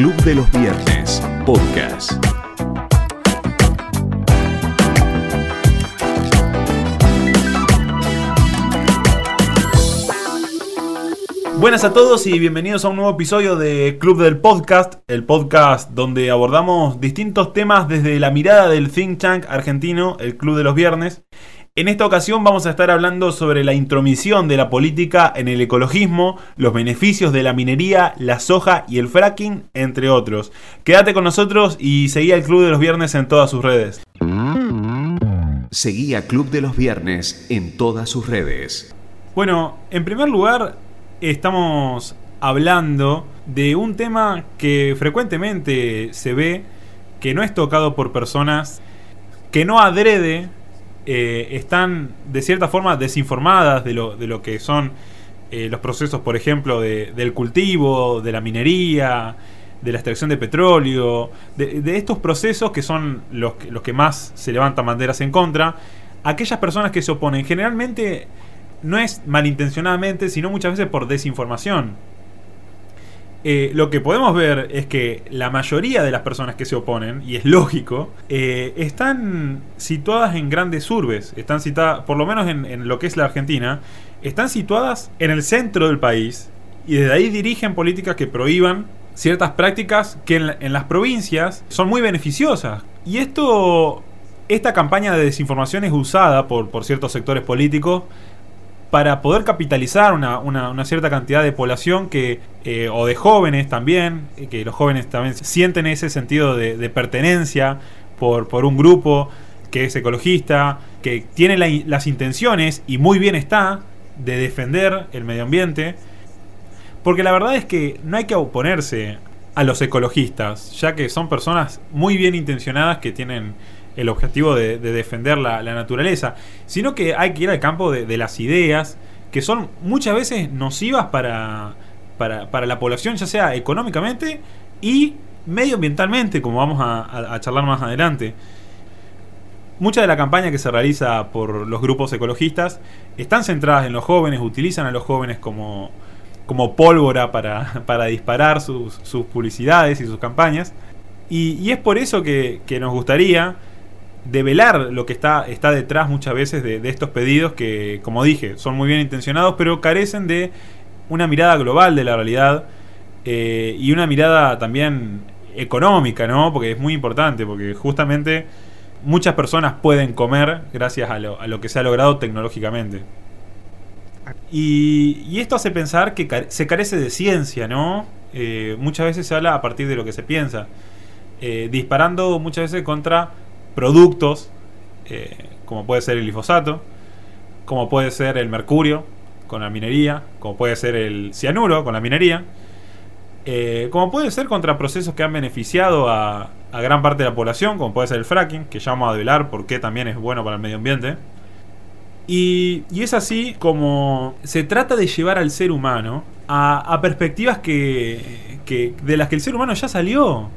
Club de los Viernes, podcast. Buenas a todos y bienvenidos a un nuevo episodio de Club del Podcast, el podcast donde abordamos distintos temas desde la mirada del think tank argentino, el Club de los Viernes. En esta ocasión vamos a estar hablando sobre la intromisión de la política en el ecologismo, los beneficios de la minería, la soja y el fracking, entre otros. Quédate con nosotros y seguí al Club de los Viernes en todas sus redes. Seguí a Club de los Viernes en todas sus redes. Bueno, en primer lugar, estamos hablando de un tema que frecuentemente se ve que no es tocado por personas que no adrede eh, están de cierta forma desinformadas de lo, de lo que son eh, los procesos, por ejemplo, de- del cultivo, de la minería, de la extracción de petróleo, de, estos procesos que son los, los que más se levantan banderas en contra. Aquellas personas que se oponen generalmente no es malintencionadamente, sino muchas veces por desinformación. Eh, lo que podemos ver es que la mayoría de las personas que se oponen, y es lógico, eh, están situadas en grandes urbes, están citadas, por lo menos en, lo que es la Argentina, están situadas en el centro del país y desde ahí dirigen políticas que prohíban ciertas prácticas que en, en las provincias son muy beneficiosas. Y esto, esta campaña de desinformación es usada por, por ciertos sectores políticos para poder capitalizar una, una- una cierta cantidad de población que eh, o de jóvenes también, eh, que los jóvenes también sienten ese sentido de, pertenencia por, por un grupo que es ecologista, que tiene las intenciones, y muy bien está, de defender el medio ambiente. Porque la verdad es que no hay que oponerse a los ecologistas, ya que son personas muy bien intencionadas que tienen el objetivo de, de defender la, naturaleza, sino que hay que ir al campo de, las ideas, que son muchas veces nocivas para, para, para la población, ya sea económicamente y medioambientalmente, como vamos a, charlar más adelante. Mucha de la campaña que se realiza por los grupos ecologistas están centradas en los jóvenes, utilizan a los jóvenes como, como pólvora para, para disparar sus, sus publicidades y sus campañas. Y, es por eso que nos gustaría develar lo que está, está detrás muchas veces de, estos pedidos que, como dije, son muy bien intencionados, pero carecen de una mirada global de la realidad eh, y una mirada también económica, ¿no? Porque es muy importante, porque justamente muchas personas pueden comer gracias a lo, a lo que se ha logrado tecnológicamente. Y, esto hace pensar que se carece de ciencia, ¿no? Eh, muchas veces se habla a partir de lo que se piensa, eh, disparando muchas veces contra productos, eh, como puede ser el glifosato, como puede ser el mercurio con la minería, como puede ser el cianuro con la minería, eh, como puede ser contra procesos que han beneficiado a, gran parte de la población, como puede ser el fracking, que ya vamos a develar porque también es bueno para el medio ambiente. Y, y es así como se trata de llevar al ser humano a, a perspectivas que, que- de las que el ser humano ya salió.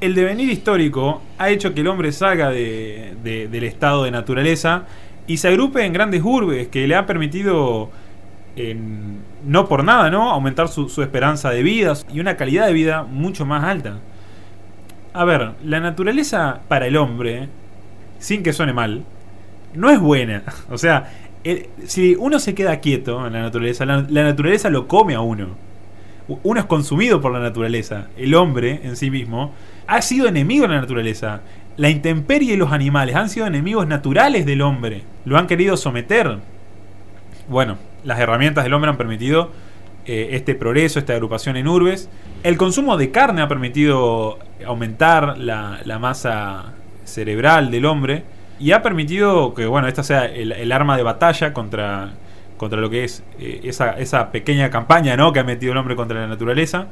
El devenir histórico ha hecho que el hombre salga de- de- del estado de naturaleza y se agrupe en grandes urbes que le han permitido, en- no por nada, ¿no? aumentar su, esperanza de vida y una calidad de vida mucho más alta. A ver, la naturaleza para el hombre, sin que suene mal, no es buena. O sea, si uno se queda quieto en la naturaleza, la, naturaleza lo come a uno. Uno es consumido por la naturaleza. El hombre en sí mismo ha sido enemigo de la naturaleza. La intemperie y los animales han sido enemigos naturales del hombre. Lo han querido someter. Bueno, las herramientas del hombre han permitido eh, este progreso, esta agrupación en urbes. El consumo de carne ha permitido aumentar la, masa cerebral del hombre y ha permitido que bueno esta sea el, el arma de batalla contra, contra lo que es eh, esa, esa pequeña campaña ¿no? que ha metido el hombre contra la naturaleza.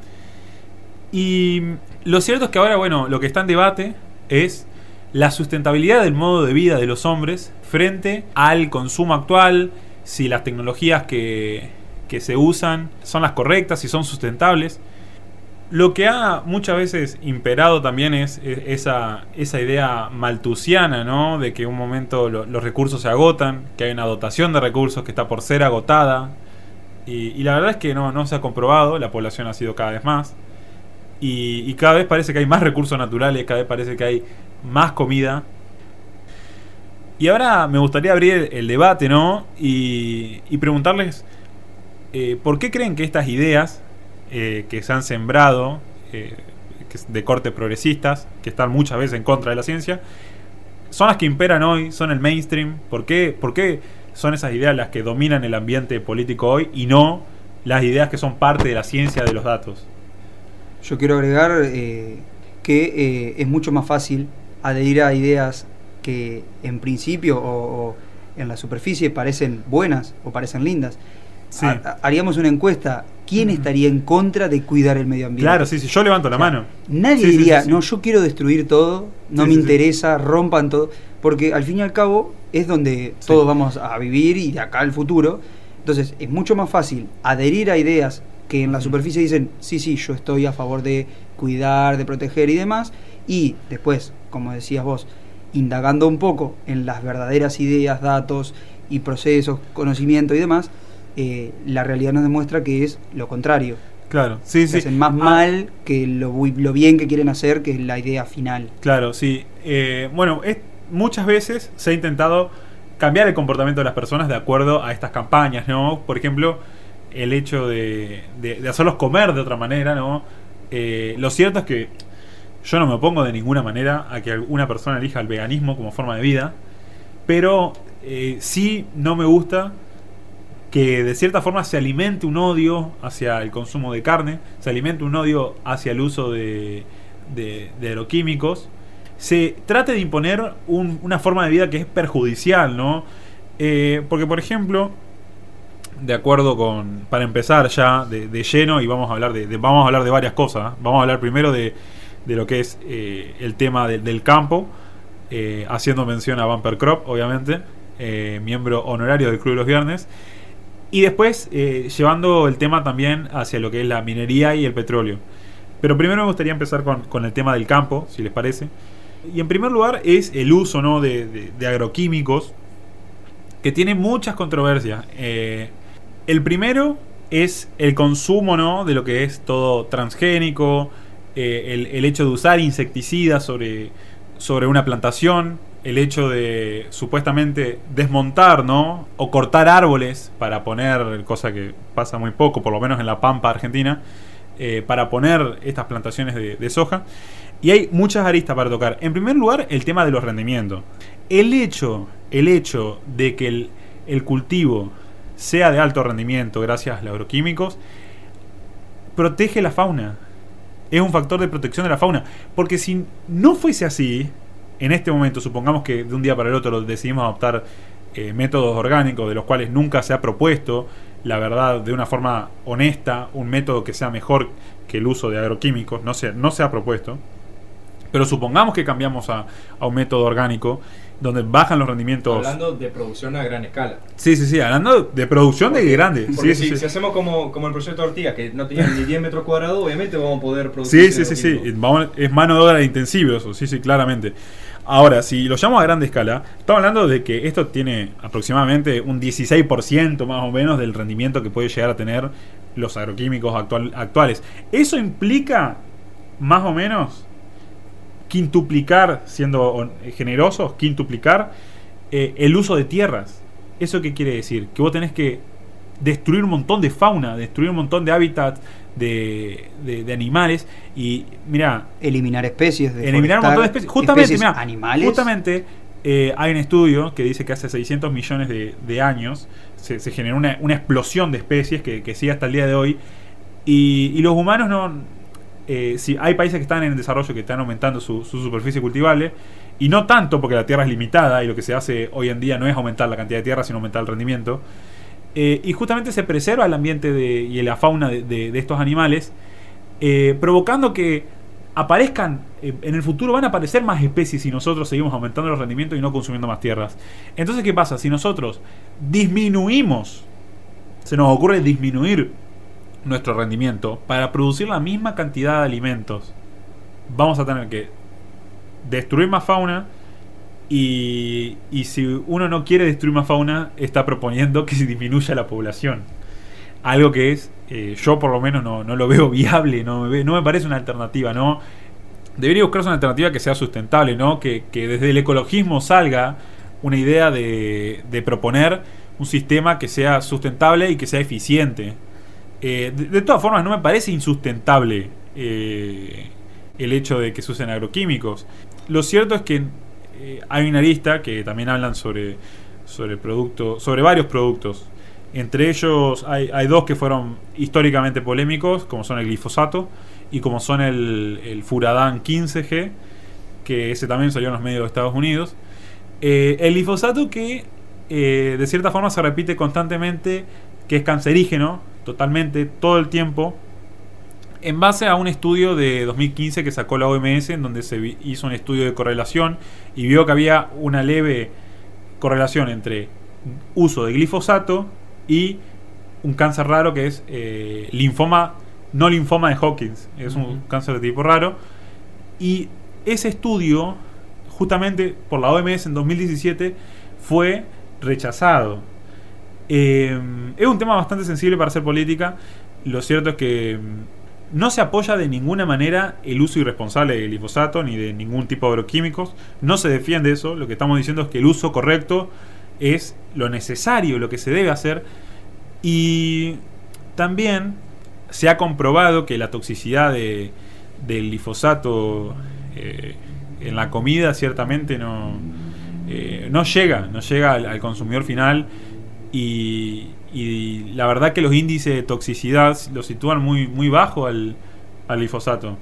Y lo cierto es que ahora, bueno, lo que está en debate es la sustentabilidad del modo de vida de los hombres frente al consumo actual, si las tecnologías que, que se usan son las correctas, si son sustentables. Lo que ha muchas veces imperado también es, es esa, esa idea maltusiana, ¿no? De que un momento lo- los recursos se agotan, que hay una dotación de recursos que está por ser agotada. Y, y la verdad es que no, no se ha comprobado, la población ha sido cada vez más. Y, cada vez parece que hay más recursos naturales, cada vez parece que hay más comida. Y ahora me gustaría abrir el debate, ¿no? Y, preguntarles, eh, ¿por qué creen que estas ideas eh, que se han sembrado, eh, de corte progresistas, que están muchas veces en contra de la ciencia, son las que imperan hoy, son el mainstream? ¿Por qué, por qué son esas ideas las que dominan el ambiente político hoy y no las ideas que son parte de la ciencia de los datos? Yo quiero agregar eh, que eh, es mucho más fácil adherir a ideas que en principio o, o en la superficie parecen buenas o parecen lindas. Sí. Ha- ha- haríamos una encuesta. ¿Quién estaría en contra de cuidar el medio ambiente? Claro, sí, sí, yo levanto la O sea, mano. Nadie Sí, diría, sí, no, yo quiero destruir todo, no me interesa, rompan todo, porque al fin y al cabo es donde todos vamos a vivir y de acá al futuro. Entonces es mucho más fácil adherir a ideas que en la superficie dicen, sí, sí, yo estoy a favor de cuidar, de proteger y demás, y después, como decías vos, indagando un poco en las verdaderas ideas, datos y procesos, conocimiento y demás, eh, la realidad nos demuestra que es lo contrario Claro, sí, que sí. hacen más Ah, mal que lo, lo bien que quieren hacer, que es la idea final. Claro, sí. Eh, bueno, es- muchas veces se ha intentado cambiar el comportamiento de las personas de acuerdo a estas campañas, ¿no? Por ejemplo, el hecho de, de- hacerlos comer de otra manera, ¿no? Eh, lo cierto es que yo no me opongo de ninguna manera a que una persona elija el veganismo como forma de vida, pero eh, sí no me gusta que de cierta forma se alimente un odio hacia el consumo de carne, se alimente un odio hacia el uso de, de, de agroquímicos, se trate de imponer un- una forma de vida que es perjudicial, ¿no? Eh, porque, por ejemplo, de acuerdo con, para empezar ya de, de lleno, y vamos a hablar de, vamos a hablar de varias cosas, ¿eh? vamos a hablar primero de, de lo que es eh, el tema de- del campo, eh, haciendo mención a Bumper Crop, obviamente, miembro honorario del Club de los Viernes, y después llevando el tema también hacia lo que es la minería y el petróleo. Pero primero me gustaría empezar con, con el tema del campo, si les parece. Y en primer lugar es el uso ¿no? de, agroquímicos, que tiene muchas controversias. El primero es el consumo ¿no? de lo que es todo transgénico, eh, el, el hecho de usar insecticidas sobre, sobre una plantación, el hecho de supuestamente desmontar ¿no? o cortar árboles para poner, cosa que pasa muy poco, por lo menos en la Pampa Argentina, eh, para poner estas plantaciones de, de soja. Y hay muchas aristas para tocar. En primer lugar, el tema de los rendimientos. El hecho, el hecho de que el, el cultivo sea de alto rendimiento gracias a los agroquímicos, protege la fauna. Es un factor de protección de la fauna. Porque si no fuese así, en este momento, supongamos que de un día para el otro decidimos adoptar eh, métodos orgánicos de los cuales nunca se ha propuesto, la verdad, de una forma honesta, un método que sea mejor que el uso de agroquímicos, no se, no se ha propuesto. Pero supongamos que cambiamos a, a un método orgánico donde bajan los rendimientos. Hablando de producción a gran escala. Sí, sí, sí, hablando de producción de grandes. Porque Sí, si, sí, si hacemos como, como el proyecto Ortiga, que no tenía ni 10 metros cuadrados, obviamente vamos a poder producir. Sí, sí, sí, sí. Vamos- es mano de obra intensiva eso, sí, sí, claramente. Ahora, si lo llamamos a grande escala, estamos hablando de que esto tiene aproximadamente un 16% más o menos del rendimiento que puede llegar a tener los agroquímicos actual- actuales. Eso implica, más o menos, quintuplicar, siendo generosos, quintuplicar eh, el uso de tierras. ¿Eso qué quiere decir? Que vos tenés que destruir un montón de fauna, destruir un montón de hábitats de, de- de animales. Y mira, Eliminar especies. eliminar un montón de especies. Justamente, especies mirá, animales. justamente eh, hay un estudio que dice que hace 600 millones de, de años se, se generó una, una explosión de especies que, que sigue hasta el día de hoy. Y, y los humanos no. Eh, si hay países que están en desarrollo que están aumentando su, su superficie cultivable. Y no tanto porque la tierra es limitada y lo que se hace hoy en día no es aumentar la cantidad de tierra, sino aumentar el rendimiento. Eh, y justamente se preserva el ambiente y la fauna de, estos animales, eh, provocando que aparezcan, en el futuro van a aparecer más especies si nosotros seguimos aumentando los rendimientos y no consumiendo más tierras. Entonces, ¿qué pasa? Si nosotros disminuimos, se nos ocurre disminuir nuestro rendimiento para producir la misma cantidad de alimentos, vamos a tener que destruir más fauna y, y si uno no quiere destruir más fauna, está proponiendo que se disminuya la población. algo que es, eh, yo por lo menos no, no lo veo viable, no me, ve- no me parece una alternativa, ¿no? Debería buscarse una alternativa que sea sustentable, ¿no? Que, que desde el ecologismo salga una idea de, de proponer un sistema que sea sustentable y que sea eficiente. Eh, de, todas formas, no me parece insustentable eh, el hecho de que se usen agroquímicos. Lo cierto es que eh, hay una lista que también hablan sobre, sobre, producto, sobre varios productos. Entre ellos hay, hay dos que fueron históricamente polémicos, como son el glifosato y como son el, el Furadán 15G, que ese también salió en los medios de Estados Unidos. El glifosato que de cierta forma se repite constantemente, que es cancerígeno totalmente, todo el tiempo, en base a un estudio de 2015 que sacó la OMS, en donde se hizo un estudio de correlación y vio que había una leve correlación entre uso de glifosato y un cáncer raro que es eh, linfoma, no linfoma de Hawkins, es un cáncer de tipo raro. Y ese estudio, justamente por la OMS en 2017, fue rechazado. Eh, es un tema bastante sensible para hacer política. Lo cierto es que mm, no se apoya de ninguna manera el uso irresponsable del glifosato ni de ningún tipo de agroquímicos. No se defiende eso. Lo que estamos diciendo es que el uso correcto es lo necesario, lo que se debe hacer. Y también se ha comprobado que la toxicidad de- del glifosato eh, en la comida ciertamente no, eh, no llega, no llega al, al consumidor final y, y la verdad que los índices de toxicidad los sitúan muy, muy bajo al, al glifosato.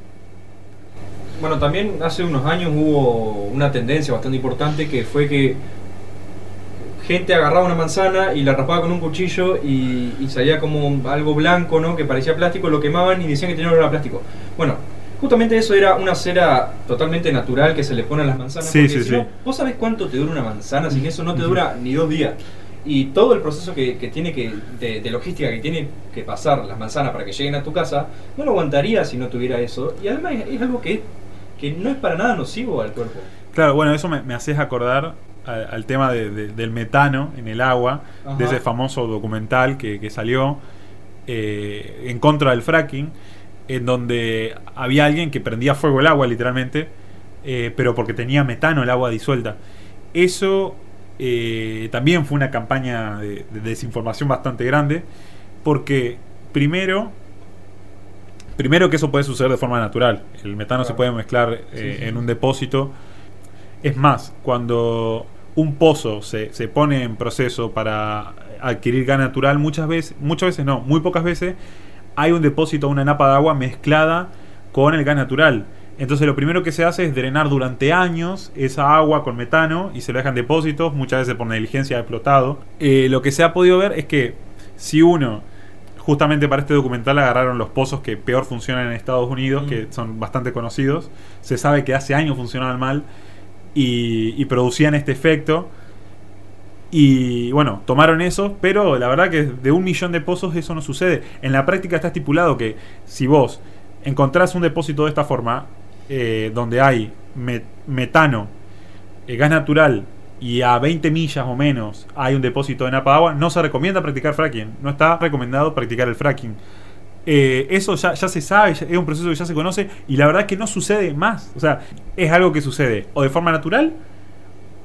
Bueno, también hace unos años hubo una tendencia bastante importante que fue que gente agarraba una manzana y la raspaba con un cuchillo y, y salía como algo blanco, ¿no? Que parecía plástico, lo quemaban y decían que tenía olor a plástico. Bueno, justamente eso era una cera totalmente natural que se le pone a las manzanas. Sí, porque sí, si sí. no, ¿Vos sabés cuánto te dura una manzana? Sin eso no te dura ni dos días. Y todo el proceso que, que tiene que, de, de logística que tiene que pasar las manzanas para que lleguen a tu casa, no lo aguantaría si no tuviera eso. Y además es, es algo que, que no es para nada nocivo al cuerpo. Claro, bueno, eso me, me haces acordar al, al tema de- de- del metano en el agua, Ajá. de ese famoso documental que, que salió eh, en contra del fracking, en donde había alguien que prendía fuego el agua, literalmente, eh, pero porque tenía metano el agua disuelta. Eso eh, también fue una campaña de, de desinformación bastante grande, porque primero, primero que eso puede suceder de forma natural. El metano se puede mezclar eh, Sí, sí, en un depósito. Es más, cuando un pozo se, se pone en proceso para adquirir gas natural, muchas veces, muchas veces no, muy pocas veces, hay un depósito, una napa de agua mezclada con el gas natural. Entonces lo primero que se hace es drenar durante años esa agua con metano y se lo dejan en depósitos, muchas veces por negligencia explotado. Eh, lo que se ha podido ver es que si uno, justamente para este documental agarraron los pozos que peor funcionan en Estados Unidos, Mm. que son bastante conocidos, se sabe que hace años funcionaban mal y, y producían este efecto. Y bueno, tomaron eso, pero la verdad que de un millón de pozos eso no sucede. En la práctica está estipulado que si vos encontrás un depósito de esta forma, eh, donde hay me- metano, eh, gas natural y a 20 millas o menos hay un depósito de napa agua, no se recomienda practicar fracking. No está recomendado practicar el fracking. Eh, eso ya, se sabe, es un proceso que ya se conoce y la verdad es que no sucede más. O sea, es algo que sucede o de forma natural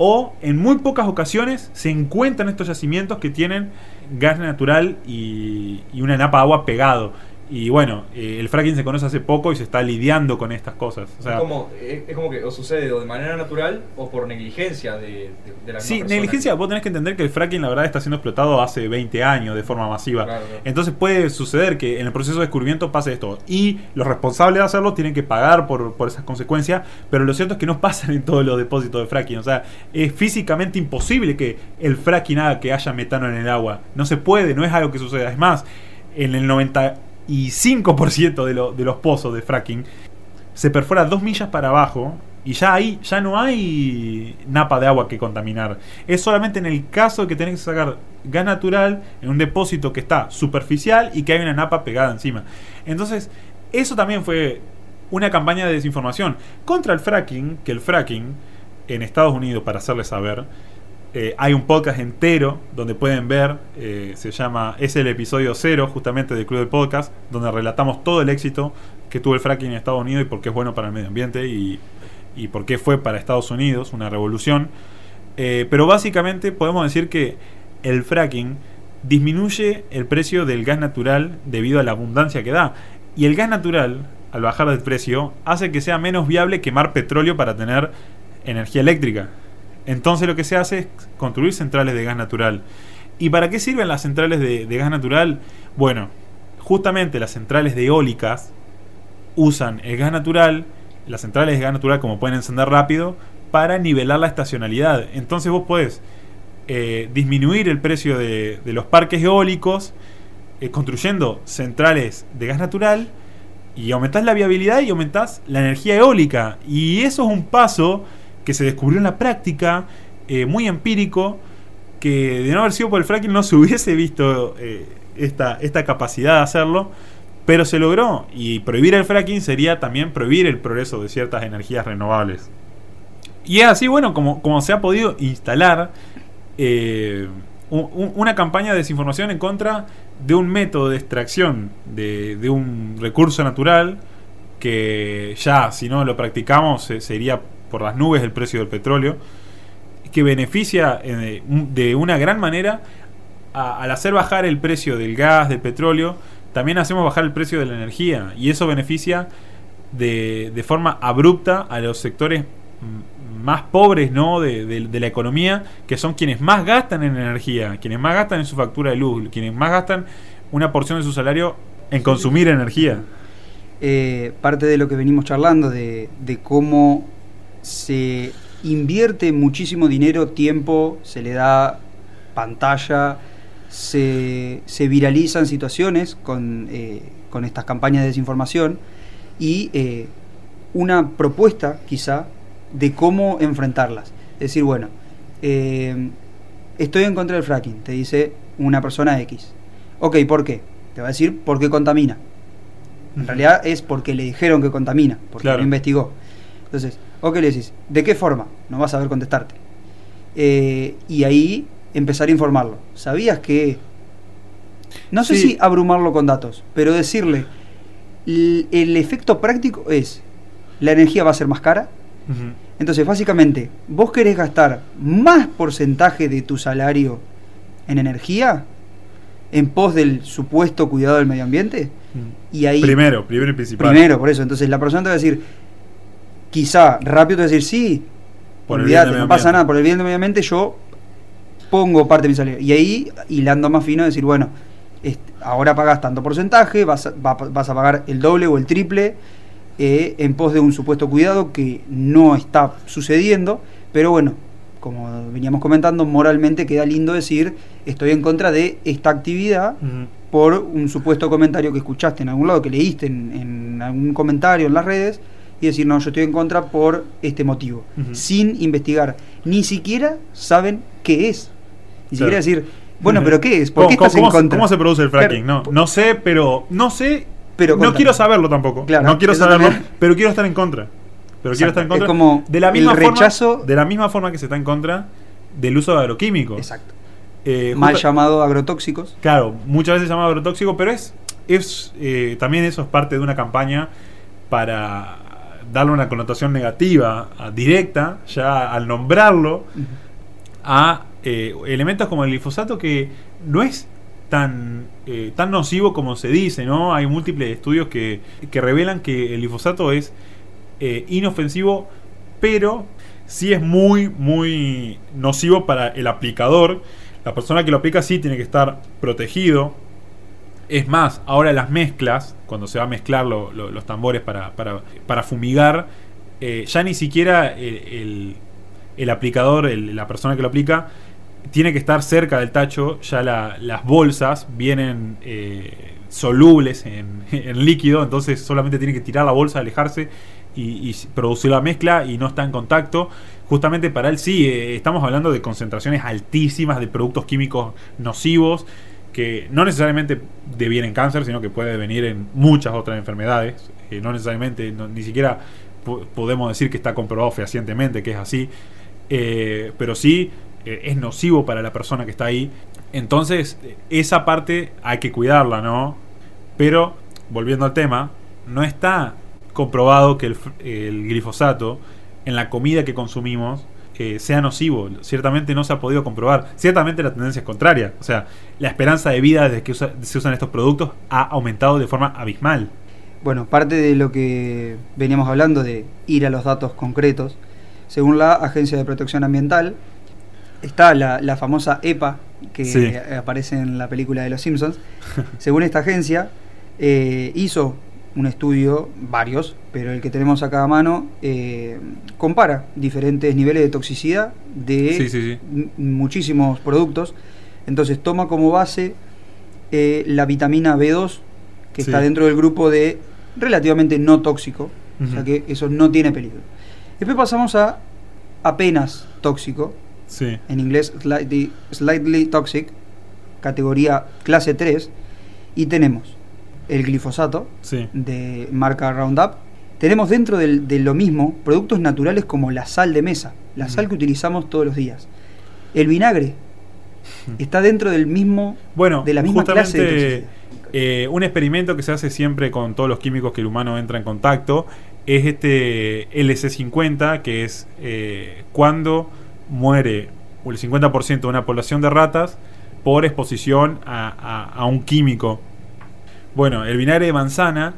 o en muy pocas ocasiones se encuentran estos yacimientos que tienen gas natural y, una napa agua pegado. Y bueno, eh, el fracking se conoce hace poco y se está lidiando con estas cosas. O sea, es, como, es, es como que o sucede o de manera natural o por negligencia de, de, de la Sí, persona. negligencia, vos tenés que entender que el fracking la verdad está siendo explotado hace 20 años de forma masiva. Claro, claro. Entonces puede suceder que en el proceso de descubrimiento pase esto. Y los responsables de hacerlo tienen que pagar por, por esas consecuencias. Pero lo cierto es que no pasan en todos los depósitos de fracking. O sea, es físicamente imposible que el fracking haga que haya metano en el agua. No se puede, no es algo que suceda. Es más, en el 95% de, lo- de los pozos de fracking se perfora dos millas para abajo y ya ahí ya no hay napa de agua que contaminar. Es solamente en el caso de que tenés que sacar gas natural en un depósito que está superficial y que hay una napa pegada encima. Entonces, eso también fue una campaña de desinformación contra el fracking, que el fracking en Estados Unidos, para hacerles saber, Eh, hay un podcast entero donde pueden ver, eh, se llama, es el episodio cero justamente del Club de Podcast, donde relatamos todo el éxito que tuvo el fracking en Estados Unidos y por qué es bueno para el medio ambiente y, y por qué fue para Estados Unidos una revolución. Eh, pero básicamente podemos decir que el fracking disminuye el precio del gas natural debido a la abundancia que da. Y el gas natural, al bajar de precio, hace que sea menos viable quemar petróleo para tener energía eléctrica. Entonces lo que se hace es construir centrales de gas natural. ¿Y para qué sirven las centrales de, gas natural? Bueno, justamente las centrales de eólicas usan el gas natural, las centrales de gas natural como pueden encender rápido, para nivelar la estacionalidad. Entonces vos podés eh, disminuir el precio de, de los parques eólicos eh, construyendo centrales de gas natural y aumentás la viabilidad y aumentás la energía eólica. Y eso es un paso que se descubrió en la práctica, eh, muy empírico, que de no haber sido por el fracking no se hubiese visto eh, esta, esta capacidad de hacerlo, pero se logró. Y prohibir el fracking sería también prohibir el progreso de ciertas energías renovables. Y es así, bueno, como, como se ha podido instalar eh, un- un- una campaña de desinformación en contra de un método de extracción de, de un recurso natural que ya, si no lo practicamos, se, se iría por las nubes el precio del petróleo, que beneficia eh, de una gran manera al hacer bajar el precio del gas, del petróleo, también hacemos bajar el precio de la energía y eso beneficia de, de forma abrupta a los sectores mm, más pobres ¿no? de, la economía, que son quienes más gastan en energía, quienes más gastan en su factura de luz, quienes más gastan una porción de su salario en consumir energía. eh, parte de lo que venimos charlando, de cómo se invierte muchísimo dinero, tiempo, se le da pantalla, se, se viralizan situaciones con, eh, con estas campañas de desinformación y eh, una propuesta quizá de cómo enfrentarlas. Es decir, bueno, eh, estoy en contra del fracking, te dice una persona X. Ok, ¿por qué? Te va a decir por qué contamina. En realidad es porque le dijeron que contamina, porque Claro. lo investigó. Entonces, ok, le decís, ¿de qué forma? No vas a saber contestarte. Eh, y ahí empezar a informarlo. ¿Sabías que.? No sé Sí. si abrumarlo con datos, pero decirle, el efecto práctico es, la energía va a ser más cara. Entonces, básicamente, vos querés gastar más porcentaje de tu salario en energía en pos del supuesto cuidado del medio ambiente. Y ahí Primero, primero y principal. Primero, por eso. Entonces la persona te va a decir, quizá rápido te decir, sí, Por del no pasa ambiente". nada, por el bien del medio ambiente yo pongo parte de mi salario. Y ahí, hilando más fino, decir, bueno, ahora pagas tanto porcentaje, vas a, va- vas a pagar el doble o el triple eh, en pos de un supuesto cuidado que no está sucediendo, pero bueno, como veníamos comentando, moralmente queda lindo decir, estoy en contra de esta actividad por un supuesto comentario que escuchaste en algún lado, que leíste en, en algún comentario en las redes, y decir, no, yo estoy en contra por este motivo, sin investigar. Ni siquiera saben qué es. Ni Claro. siquiera decir, bueno, pero ¿qué es? ¿Por qué ¿Cómo- estás en contra? ¿Cómo se produce el fracking? Claro. No, no sé, pero. No sé. Pero no quiero saberlo tampoco. Claro, no quiero saberlo, también. pero quiero estar en contra. Pero quiero estar en contra. Es como de la el misma rechazo- Forma, de la misma forma que se está en contra del uso de agroquímicos. Exacto. Eh, Mal llamado agrotóxicos. Claro, muchas veces llamado agrotóxico, pero es, es eh, también eso es parte de una campaña para darle una connotación negativa, a- directa, ya al nombrarlo, a eh, elementos como el glifosato que no es tan, eh, tan nocivo como se dice, ¿no? Hay múltiples estudios que, que revelan que el glifosato es eh, inofensivo, pero sí es muy, muy nocivo para el aplicador. La persona que lo aplica sí tiene que estar protegido. Es más, ahora las mezclas, cuando se va a mezclar lo- lo- los tambores para, para, para fumigar, eh, ya ni siquiera el, el- aplicador, la persona que lo aplica, tiene que estar cerca del tacho. Ya la- las bolsas vienen eh, solubles en, líquido, entonces solamente tiene que tirar la bolsa, alejarse y, y producir la mezcla y no está en contacto. Justamente para él sí, eh, estamos hablando de concentraciones altísimas de productos químicos nocivos que no necesariamente devienen cáncer, sino que puede venir en muchas otras enfermedades. Eh, no necesariamente, ni siquiera po- podemos decir que está comprobado fehacientemente que es así. Eh, pero sí eh, es nocivo para la persona que está ahí. Entonces, esa parte hay que cuidarla, ¿no? Pero, volviendo al tema, no está comprobado que el, el glifosato en la comida que consumimos eh, sea nocivo. Ciertamente no se ha podido comprobar. Ciertamente la tendencia es contraria. O sea, la esperanza de vida desde que usa- se usan estos productos ha aumentado de forma abismal. Bueno, parte de lo que veníamos hablando de ir a los datos concretos, según la Agencia de Protección Ambiental, está la, la famosa EPA que Sí. aparece en la película de Los Simpsons. según esta agencia, eh, hizo un estudio, varios, pero el que tenemos acá a mano, eh, compara diferentes niveles de toxicidad de Sí, sí, sí. m- muchísimos productos. Entonces toma como base eh, la vitamina B2, que está dentro del grupo de relativamente no tóxico, o sea que eso no tiene peligro. Después pasamos a apenas tóxico, Sí. en inglés slightly, slightly toxic, categoría clase 3, y tenemos el glifosato Sí. de marca Roundup. Tenemos dentro del- de lo mismo productos naturales como la sal de mesa, la sal Ujú. que utilizamos todos los días. El vinagre Ujú. está dentro del mismo Bueno, de la misma clase de eh, un experimento que se hace siempre con todos los químicos que el humano entra en contacto es este LC50, que es eh, cuando muere el 50% de una población de ratas por exposición a, a- a un químico. Bueno, el vinagre de manzana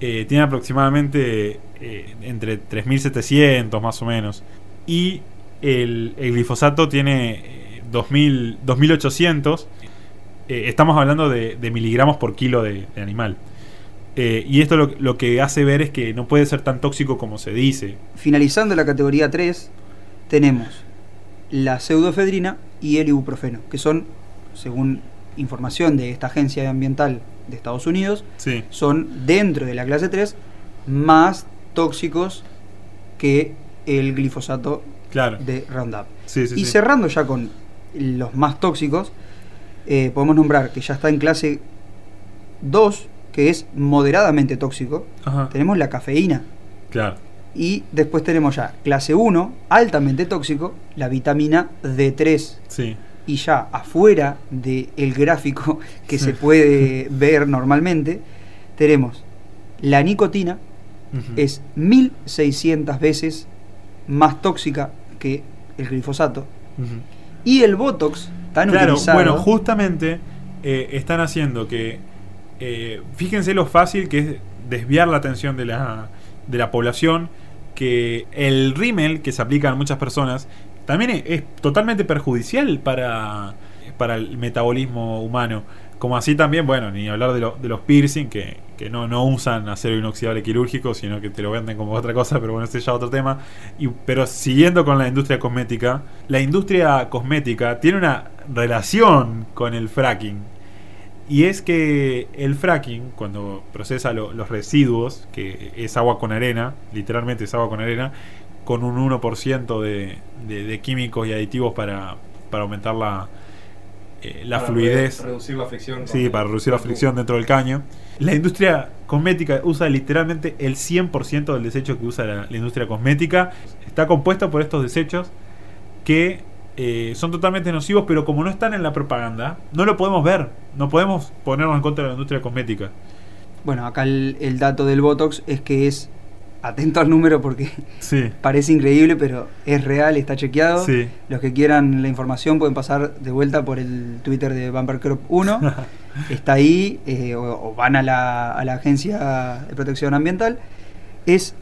eh, tiene aproximadamente eh, entre 3.700 más o menos. Y el, el glifosato tiene eh, 2000, 2.800. Eh, estamos hablando de, miligramos por kilo de, de animal. Eh, y esto lo, lo que hace ver es que no puede ser tan tóxico como se dice. Finalizando la categoría 3, tenemos la pseudoefedrina y el ibuprofeno, que son, según información de esta agencia ambiental de Estados Unidos, Sí. son dentro de la clase 3 más tóxicos que el glifosato Claro. de Roundup. Sí, sí, y cerrando ya con los más tóxicos, eh, podemos nombrar que ya está en clase 2, que es moderadamente tóxico. Ajá. Tenemos la cafeína. Claro. Y después tenemos ya clase 1, altamente tóxico, la vitamina D3. Sí. Y ya afuera del gráfico que se puede ver normalmente, tenemos la nicotina, Ujú. es 1600 veces más tóxica que el glifosato. Y el Botox, tan Claro, utilizado. bueno, justamente eh, están haciendo que. eh, fíjense lo fácil que es desviar la atención de la, de la población. Que el rímel que se aplica a muchas personas también es, totalmente perjudicial para, para el metabolismo humano. Como así también, bueno, ni hablar de, lo- de los piercing que, que no, no usan acero inoxidable quirúrgico, sino que te lo venden como otra cosa, pero bueno, ese es ya otro tema. Y, pero siguiendo con la industria cosmética, la industria cosmética tiene una relación con el fracking. Y es que el fracking, cuando procesa lo- los residuos, que es agua con arena, literalmente es agua con arena, con un 1% de, de- de químicos y aditivos para, para aumentar la, eh, la Para fluidez. re- reducir la fricción. Sí, para reducir la fricción dentro del caño. La industria cosmética usa literalmente el 100% del desecho que usa la, la industria cosmética. Está compuesta por estos desechos que eh, son totalmente nocivos, pero como no están en la propaganda, no lo podemos ver. No podemos ponernos en contra de la industria cosmética. Bueno, acá el, el dato del Botox es que es, atento al número porque Sí, parece increíble, pero es real, está chequeado. sí. Los que quieran la información pueden pasar de vuelta por el Twitter de Bumper Crop 1. Está ahí, eh, o, o van a la, a la Agencia de Protección Ambiental. Es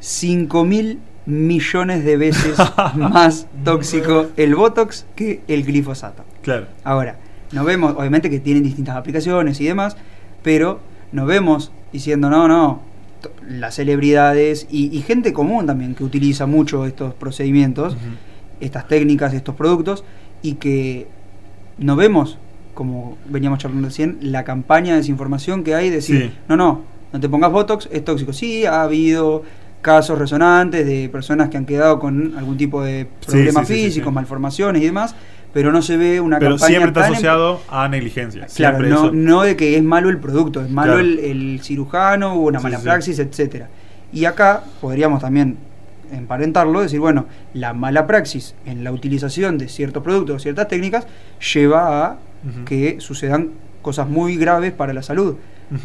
5 mil millones de veces más tóxico el Botox que el glifosato. Claro. Ahora, nos vemos, obviamente que tienen distintas aplicaciones y demás, pero nos vemos diciendo, no, no, las celebridades y, y gente común también que utiliza mucho estos procedimientos, estas técnicas, estos productos, y que no vemos, como veníamos charlando recién, la campaña de desinformación que hay de decir, Sí. no, no, no te pongas Botox, es tóxico. Sí, ha habido casos resonantes de personas que han quedado con algún tipo de problemas sí, físicos, malformaciones y demás, pero no se ve una Pero campaña siempre está asociado a negligencia. Claro, no, eso. no de que es malo el producto, es malo Claro. el, el cirujano o una Sí, mala sí, praxis, etcétera. Y acá podríamos también emparentarlo, decir, bueno, la mala praxis en la utilización de ciertos productos o ciertas técnicas lleva a que sucedan cosas muy graves para la salud.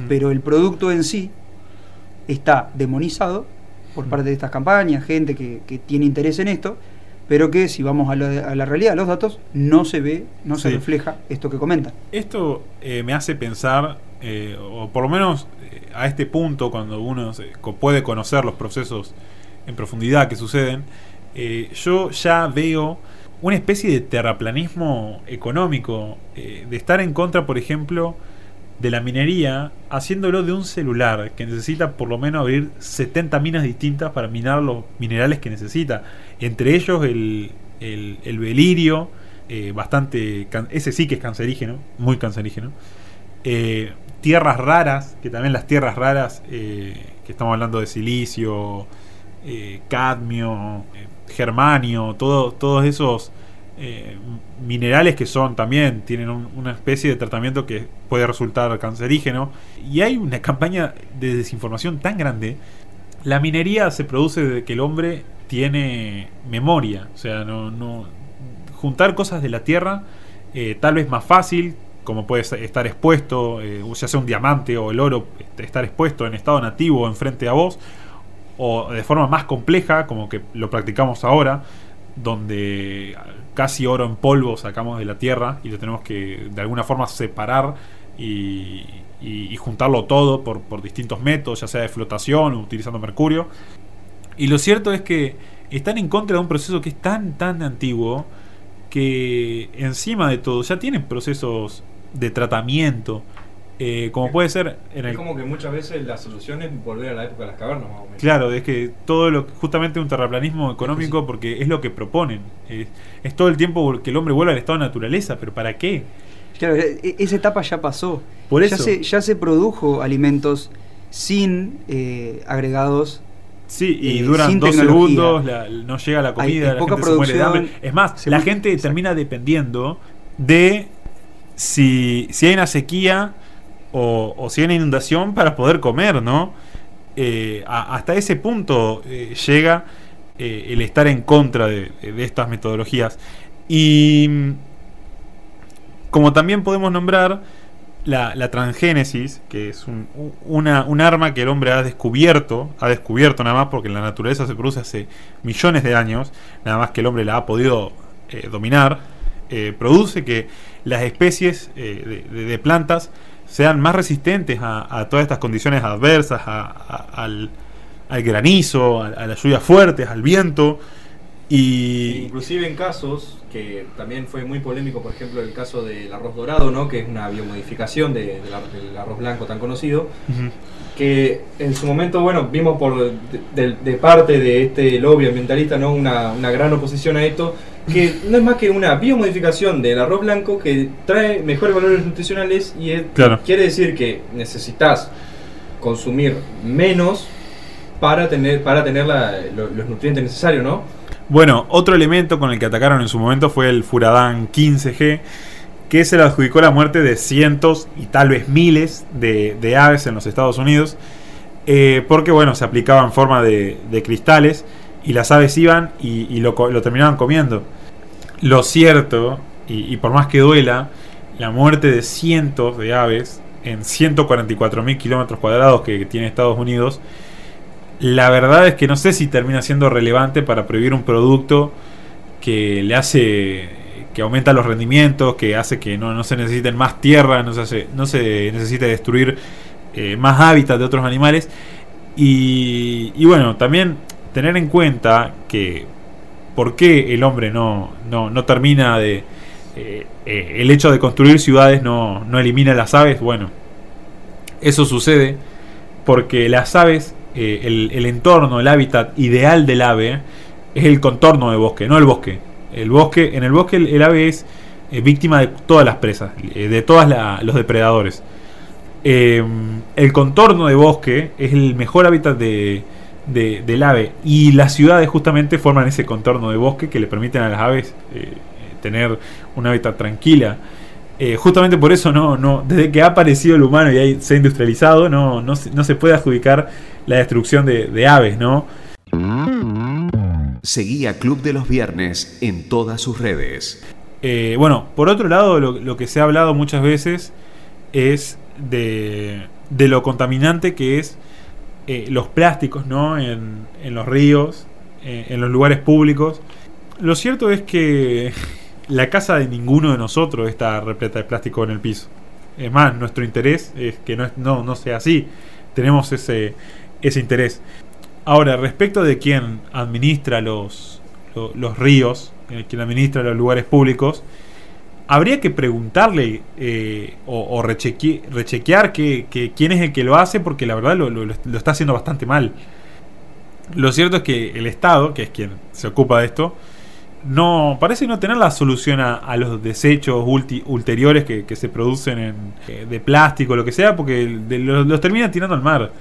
Pero el producto en sí está demonizado por parte de estas campañas, gente que, que tiene interés en esto, pero que si vamos a, la- a la realidad, a los datos, no se ve, no se refleja esto que comentan. Esto eh, me hace pensar, eh, o por lo menos eh, a este punto, cuando uno se- co- puede conocer los procesos en profundidad que suceden, eh, yo ya veo una especie de terraplanismo económico, eh, de estar en contra, por ejemplo, de la minería, haciéndolo de un celular que necesita por lo menos abrir 70 minas distintas para minar los minerales que necesita. Entre ellos el, el, el belirio, eh, bastante. Ese sí que es cancerígeno, muy cancerígeno. Eh, tierras raras, que también las tierras raras, eh, que estamos hablando de silicio, cadmio, germanio, todo, todos esos eh, minerales que son también, tienen un- una especie de tratamiento que puede resultar cancerígeno. Y hay una campaña de desinformación tan grande. La minería se produce desde que el hombre tiene memoria. O sea, no, no juntar cosas de la tierra eh, tal vez más fácil, como puede estar expuesto, eh, ya sea un diamante o el oro, estar expuesto en estado nativo enfrente a vos, o de forma más compleja, como que lo practicamos ahora, donde casi oro en polvo sacamos de la tierra y lo tenemos que de alguna forma separar y, y- juntarlo todo por, por distintos métodos, ya sea de flotación o utilizando mercurio. Y lo cierto es que están en contra de un proceso que es tan, tan antiguo que encima de todo ya tienen procesos de tratamiento, eh, como puede ser en Es el... como que muchas veces la solución es volver a la época de las cavernas, más o menos. Claro, es que todo lo justamente un terraplanismo económico porque es lo que proponen. Es, es todo el tiempo que el hombre vuelva al estado de naturaleza, pero ¿para qué? Claro, e- e- esa etapa ya pasó. Por Ya se, ya se produjo alimentos sin eh, agregados. Sí, y Eh, duran dos tecnología. segundos, la- no llega la comida, hay la poca gente se muere de hambre. Es más, se la gente exacto. termina dependiendo de si, si hay una sequía o, si hay una inundación para poder comer, ¿no? Eh, hasta ese punto eh, llega eh, el estar en contra de, estas metodologías. Y mm, como también podemos nombrar la, transgénesis, que es un, una, un arma que el hombre ha descubierto, ha descubierto nada más porque en la naturaleza se produce hace millones de años, nada más que el hombre la ha podido dominar, produce que las especies de plantas sean más resistentes a, a todas estas condiciones adversas, a- al, al granizo, a, a las lluvias fuertes, al viento. Y Inclusive en casos que también fue muy polémico, por ejemplo, el caso del arroz dorado, ¿no? que es una biomodificación de- del ar- del arroz blanco tan conocido, que en su momento, bueno, vimos por de, de- de parte de este lobby ambientalista, ¿no? Una, una gran oposición a esto, que no es más que una biomodificación del arroz blanco que trae mejores valores nutricionales y Claro. quiere decir que necesitas consumir menos para tener para tener la- lo- los nutrientes necesarios, ¿no? Bueno, otro elemento con el que atacaron en su momento fue el Furadán 15G, que se le adjudicó la muerte de cientos y tal vez miles de, de aves en los Estados Unidos, eh, porque bueno, se aplicaba en forma de, de cristales y las aves iban y, y lo, co- lo terminaban comiendo. Lo cierto, y, por más que duela, la muerte de cientos de aves en 144 mil kilómetros cuadrados que tiene Estados Unidos, la verdad es que no sé si termina siendo relevante para prohibir un producto que le hace que aumenta los rendimientos, que hace que no, no se necesiten más tierra, no se, no se necesite destruir eh, más hábitat de otros animales. Y, y bueno, también tener en cuenta que por qué el hombre no, no, no termina de... eh, eh, el hecho de construir ciudades no, no elimina las aves, bueno, eso sucede porque las aves, eh, el, el entorno, el hábitat ideal del ave es el contorno de bosque, no el bosque. El bosque, en el bosque el, el ave es víctima de todas las presas, de todos los depredadores. El contorno de bosque es el mejor hábitat de, de- del ave y las ciudades justamente forman ese contorno de bosque que le permiten a las aves eh, tener un hábitat tranquila. Eh, justamente por eso no, no, desde que ha aparecido el humano y se ha industrializado, no, no, se- no se puede adjudicar la destrucción de, de aves, ¿no? Seguí a Club de los Viernes en todas sus redes. Eh, bueno, por otro lado, lo, lo que se ha hablado muchas veces es de, de lo contaminante que es eh, los plásticos ¿no? en, en los ríos, eh, en los lugares públicos. Lo cierto es que la casa de ninguno de nosotros está repleta de plástico en el piso. Es más, nuestro interés es que no, es- no, no sea así. Tenemos ese, ese interés. Ahora, respecto de quién administra los, lo- los ríos, eh, quien administra los lugares públicos, habría que preguntarle eh, o, o recheque- rechequear que, quién es el que lo hace, porque la verdad lo, está haciendo bastante mal. Lo cierto es que el Estado, que es quien se ocupa de esto, no parece no tener la solución a, los desechos ulteriores que, se producen en, eh, de plástico, lo que sea, porque los, terminan tirando al mar.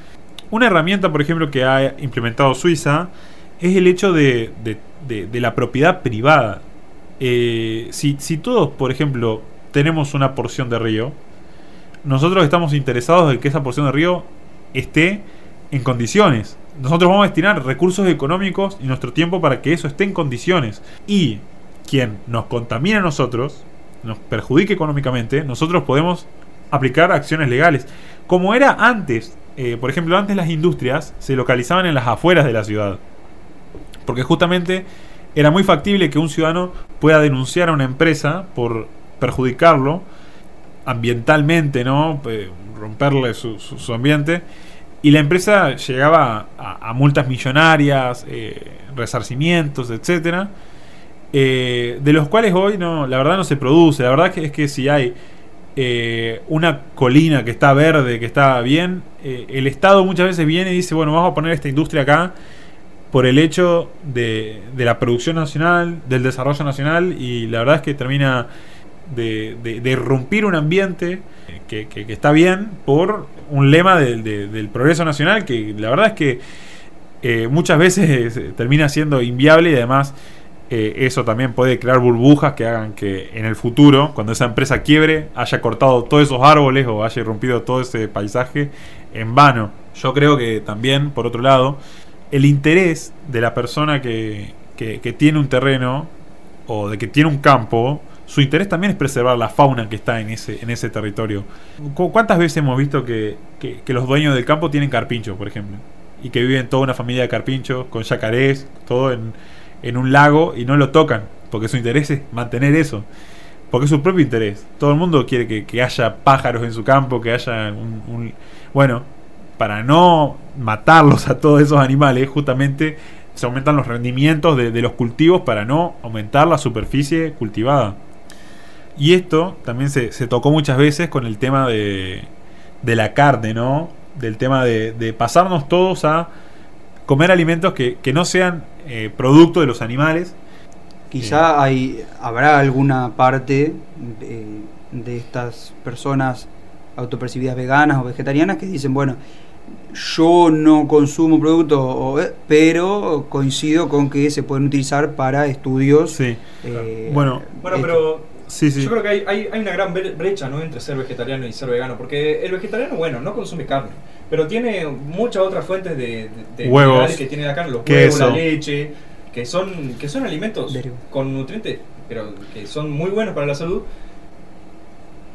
Una herramienta, por ejemplo, que ha implementado Suiza es el hecho de- de la propiedad privada. Eh, si, todos, por ejemplo, tenemos una porción de río, nosotros estamos interesados en que esa porción de río esté en condiciones. Nosotros vamos a destinar recursos económicos y nuestro tiempo para que eso esté en condiciones. Y quien nos contamina a nosotros, nos perjudique económicamente, nosotros podemos aplicar acciones legales. Como era antes, eh, por ejemplo, antes las industrias se localizaban en las afueras de la ciudad. Porque justamente era muy factible que un ciudadano pueda denunciar a una empresa por perjudicarlo ambientalmente, ¿no? Eh, romperle su, su- ambiente. Y la empresa llegaba a, a multas millonarias, eh, resarcimientos, etcétera, eh, de los cuales hoy no, la verdad no se produce. La verdad que es que si hay eh, una colina que está verde, que está bien, eh, el Estado muchas veces viene y dice, bueno, vamos a poner esta industria acá por el hecho de, la producción nacional, del desarrollo nacional, y la verdad es que termina de, de- de irrumpir un ambiente que, que- que está bien por un lema del- de- del progreso nacional que la verdad es que eh, muchas veces eh, termina siendo inviable y además eh, eso también puede crear burbujas que hagan que en el futuro, cuando esa empresa quiebre, haya cortado todos esos árboles o haya irrumpido todo ese paisaje en vano. Yo creo que también, por otro lado, el interés de la persona que, que- tiene un terreno o de que tiene un campo, su interés también es preservar la fauna que está en ese, en ese territorio. Cu- ¿Cuántas veces hemos visto que, que- que los dueños del campo tienen carpinchos, por ejemplo? Y que viven toda una familia de carpinchos, con yacarés, todo en, en un lago y no lo tocan, porque su interés es mantener eso. Porque es su propio interés. Todo el mundo quiere que, que haya pájaros en su campo, que haya un, un- Bueno, para no matarlos a todos esos animales, justamente se aumentan los rendimientos de, de los cultivos para no aumentar la superficie cultivada. Y esto también se, se tocó muchas veces con el tema de, de la carne, ¿no? Del tema de, de pasarnos todos a comer alimentos que, que no sean eh, producto de los animales. Quizá hay, habrá alguna parte eh, de estas personas autopercibidas veganas o vegetarianas que dicen, bueno, yo no consumo productos, eh, pero coincido con que se pueden utilizar para estudios. Sí. eh, Bueno, Bueno, pero Sí, sí. yo creo que hay, hay, hay una gran bre- brecha ¿no? entre ser vegetariano y ser vegano, porque el vegetariano, bueno, no consume carne, pero tiene muchas otras fuentes de, de- de Huevos, que tiene la carne, los queso. huevos, la leche, que son, que son alimentos con nutrientes, pero que son muy buenos para la salud.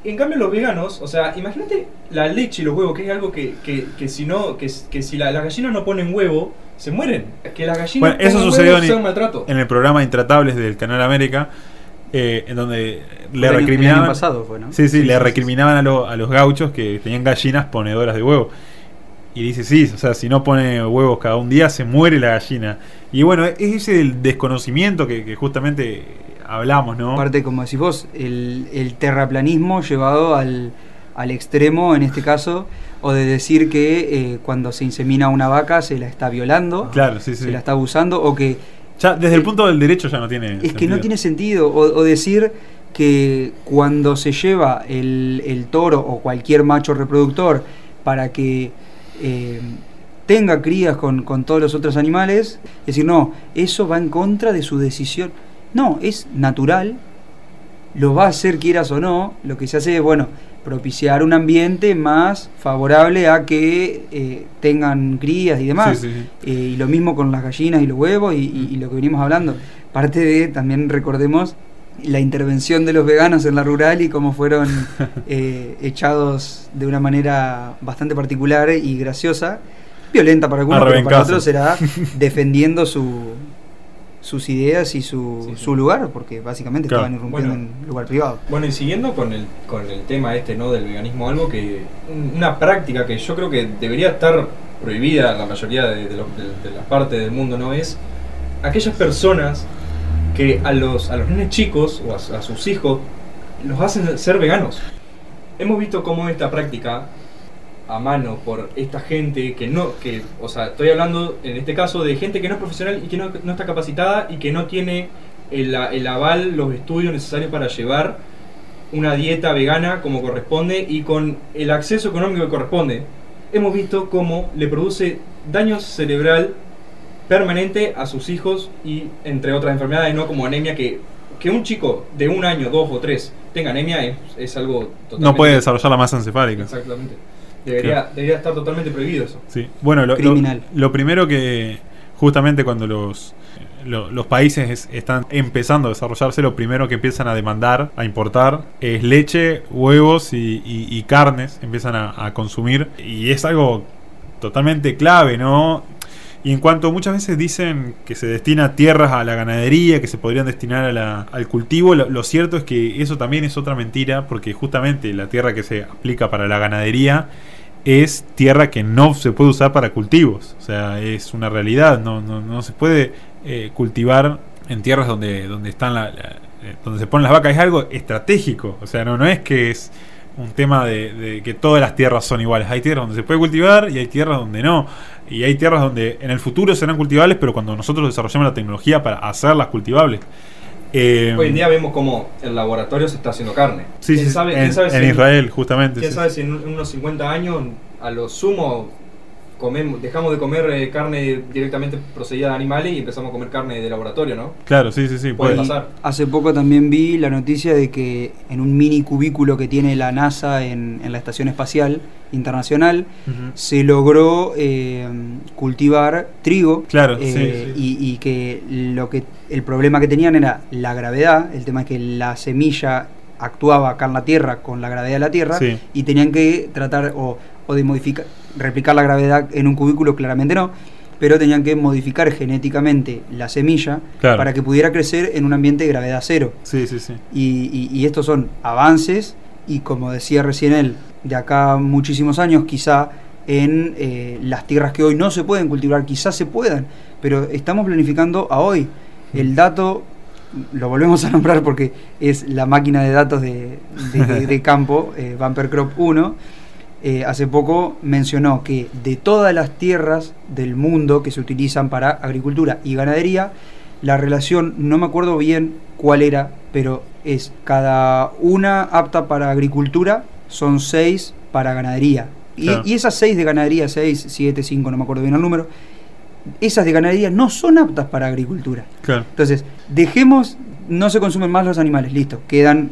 En cambio los veganos, o sea, imagínate la leche y los huevos, que es algo que, que, que si no, que, que si la- las gallinas no ponen huevo, se mueren. Que las gallinas Bueno, eso sucedió huevos en- un maltrato. En el programa Intratables del Canal América, eh, en donde le el el recriminaban. año pasado fue, ¿no? Sí, sí, Sí, le sí, recriminaban a, lo- a los gauchos que tenían gallinas ponedoras de huevo. Y dice, sí, o sea, si no pone huevos cada un día, se muere la gallina. Y bueno, es ese el desconocimiento que, que justamente hablamos, ¿no? Aparte, como decís vos, el, el terraplanismo llevado al, al extremo, en este caso, o de decir que eh, cuando se insemina una vaca se la está violando, Claro, sí, sí. se la está abusando, o que Ya, desde el punto del derecho ya no tiene. es que no tiene sentido, o, o decir que cuando se lleva el, el toro o cualquier macho reproductor para que eh, tenga crías con, con todos los otros animales, es decir, no, eso va en contra de su decisión. No, es natural, lo va a hacer quieras o no, lo que se hace es, bueno, propiciar un ambiente más favorable a que eh, tengan crías y demás. Sí, sí, sí. Eh, y lo mismo con las gallinas y los huevos y, y- y lo que venimos hablando. Parte de, también recordemos, la intervención de los veganos en la rural y cómo fueron eh, echados de una manera bastante particular y graciosa, violenta para algunos, pero para otros será defendiendo su, sus ideas y su, Sí, sí. su lugar, porque básicamente Claro. estaban irrumpiendo Bueno. en lugar privado. Bueno, y siguiendo con el, con el tema este, ¿no? Del veganismo, algo que. un- Una práctica que yo creo que debería estar prohibida en la mayoría de, de, de- de las partes del mundo, ¿no? Es aquellas personas que a los, a los nenes chicos o a sus hijos los hacen ser veganos. Hemos visto cómo esta práctica a mano por esta gente que no, que, o sea, estoy hablando en este caso de gente que no es profesional y que no, no está capacitada y que no tiene el, el aval, los estudios necesarios para llevar una dieta vegana como corresponde y con el acceso económico que corresponde. Hemos visto cómo le produce daño cerebral permanente a sus hijos y entre otras enfermedades, no como anemia que que un chico de un año, dos o tres tenga anemia es, es algo totalmente No puede desarrollar la masa encefálica. Exactamente. Debería, Claro. debería estar totalmente prohibido eso. Sí. Bueno, lo, lo- Criminal. lo primero que justamente cuando los, lo- los países es- están empezando a desarrollarse, lo primero que empiezan a demandar, a importar, es leche, huevos y, y- y carnes, empiezan a, a consumir. Y es algo totalmente clave, ¿no? Y en cuanto muchas veces dicen que se destina tierras a la ganadería, que se podrían destinar a la- al cultivo, lo, lo cierto es que eso también es otra mentira, porque justamente la tierra que se aplica para la ganadería es tierra que no se puede usar para cultivos. O sea, es una realidad. No, no, no se puede eh, cultivar en tierras donde, donde están la, eh, donde se ponen las vacas. Es algo estratégico. O sea, no, no es que es un tema de que todas las tierras son iguales. Hay tierras donde se puede cultivar y hay tierras donde no. Y hay tierras donde en el futuro serán cultivables, pero cuando nosotros desarrollemos la tecnología para hacerlas cultivables. Eh, Hoy en día vemos cómo el laboratorio se está haciendo carne. sí, ¿Quién sí, sabe, en, quién sabe en si Israel, justamente. ¿Quién sí, sabe si en un- unos 50 años a lo sumo comemos, dejamos de comer eh, carne directamente procedida de animales y empezamos a comer carne de laboratorio, ¿no? Claro, sí, sí, sí. Puede puede. pasar. Hace poco también vi la noticia de que en un mini cubículo que tiene la NASA en, en la Estación Espacial Internacional se logró eh, cultivar trigo Claro, eh, sí, sí. Y, y que lo que el problema que tenían era la gravedad, el tema es que la semilla actuaba acá en la Tierra con la gravedad de la Tierra Sí. y tenían que tratar o, o de modificar, replicar la gravedad en un cubículo, claramente no, pero tenían que modificar genéticamente la semilla Claro. para que pudiera crecer en un ambiente de gravedad cero. Sí, sí, sí. Y, y- y estos son avances y como decía recién él, de acá muchísimos años quizá en eh, las tierras que hoy no se pueden cultivar, quizás se puedan, pero estamos planificando a hoy. El dato, lo volvemos a nombrar porque es la máquina de datos de, de- de- de campo, eh, Bumper Crop 1, eh, hace poco mencionó que de todas las tierras del mundo que se utilizan para agricultura y ganadería, la relación, no me acuerdo bien cuál era, pero es cada una apta para agricultura, son seis para ganadería. Y, esas seis de ganadería, seis, siete, cinco, no me acuerdo bien el número, esas de ganadería no son aptas para agricultura. Claro. Entonces, dejemos, no se consumen más los animales, listo, quedan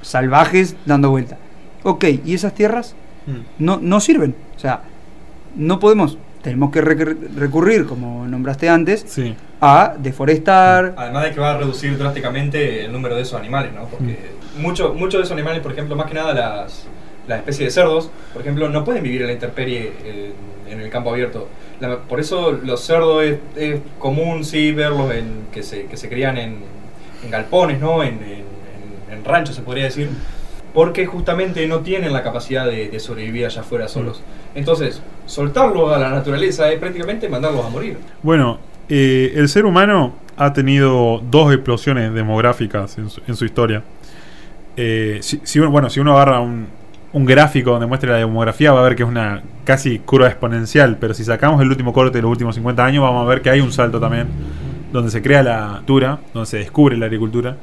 salvajes dando vuelta. Ok, ¿y esas tierras? Mm. no, no sirven. O sea, no podemos, tenemos que recur- recurrir, como nombraste antes, Sí. a deforestar. Además de que va a reducir drásticamente el número de esos animales, ¿no? Porque muchos muchos de esos animales, por ejemplo, más que nada las, las especies de cerdos, por ejemplo, no pueden vivir en la intemperie en el campo abierto. La- por eso los cerdos es, es común, sí, verlos en, que, se, que se crían en, en galpones, ¿no? En, en- en- en ranchos, se podría decir. Porque justamente no tienen la capacidad de, sobrevivir allá afuera solos. Entonces, soltarlos a la naturaleza es prácticamente mandarlos a morir. Bueno, eh, el ser humano ha tenido dos explosiones demográficas en su, historia. Eh, bueno, si uno agarra un, gráfico donde muestre la demografía, va a ver que es una casi curva exponencial. Pero si sacamos el último corte de los últimos 50 años, vamos a ver que hay un salto también, donde se crea la agricultura, donde se descubre la agricultura.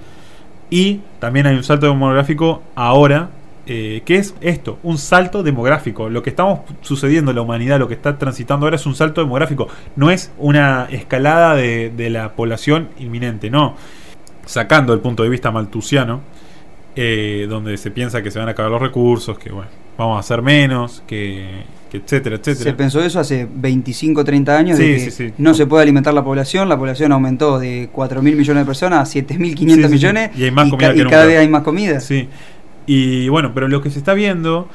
Y también hay un salto demográfico ahora, eh, que es esto, un salto demográfico. Lo que estamos sucediendo en la humanidad, lo que está transitando ahora es un salto demográfico. No es una escalada de, de la población inminente, no. Sacando el punto de vista maltusiano, eh, donde se piensa que se van a acabar los recursos, que bueno, vamos a hacer menos, que, que etcétera, etcétera. Se pensó eso hace 25, 30 años, Sí, de que sí, sí. no se puede alimentar la población, la población aumentó de 4 mil millones de personas a 7 mil 500 Sí, sí, sí. millones Y hay más comida ca- que y cada vez hay más comida. Sí. Y bueno, pero lo que se está viendo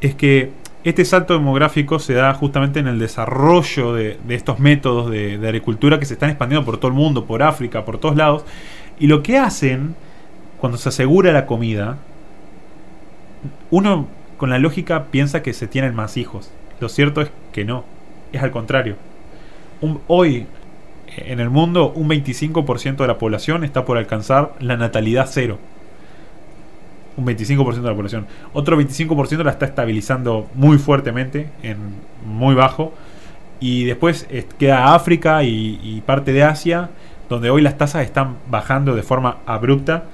es que este salto demográfico se da justamente en el desarrollo de, de estos métodos de, de agricultura que se están expandiendo por todo el mundo, por África, por todos lados. Y lo que hacen cuando se asegura la comida, uno con la lógica piensa que se tienen más hijos. Lo cierto es que no, es al contrario. Un- hoy en el mundo un 25% de la población está por alcanzar la natalidad cero un 25% de la población. Otro 25% la está estabilizando muy fuertemente, en muy bajo. Y después queda África y, y parte de Asia, donde hoy las tasas están bajando de forma abrupta.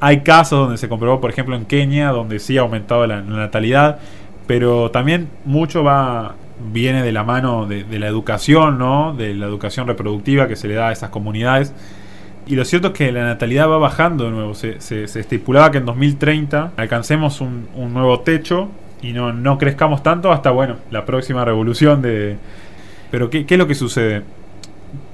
Hay casos donde se comprobó, por ejemplo, en Kenia, donde sí ha aumentado la, natalidad, pero también mucho va viene de la mano de, de la educación, ¿no? De la educación reproductiva que se le da a esas comunidades. Y lo cierto es que la natalidad va bajando de nuevo. Se, se- se estipulaba que en 2030 alcancemos un, un nuevo techo y no, no crezcamos tanto hasta, bueno, la próxima revolución de... Pero ¿qué, qué es lo que sucede?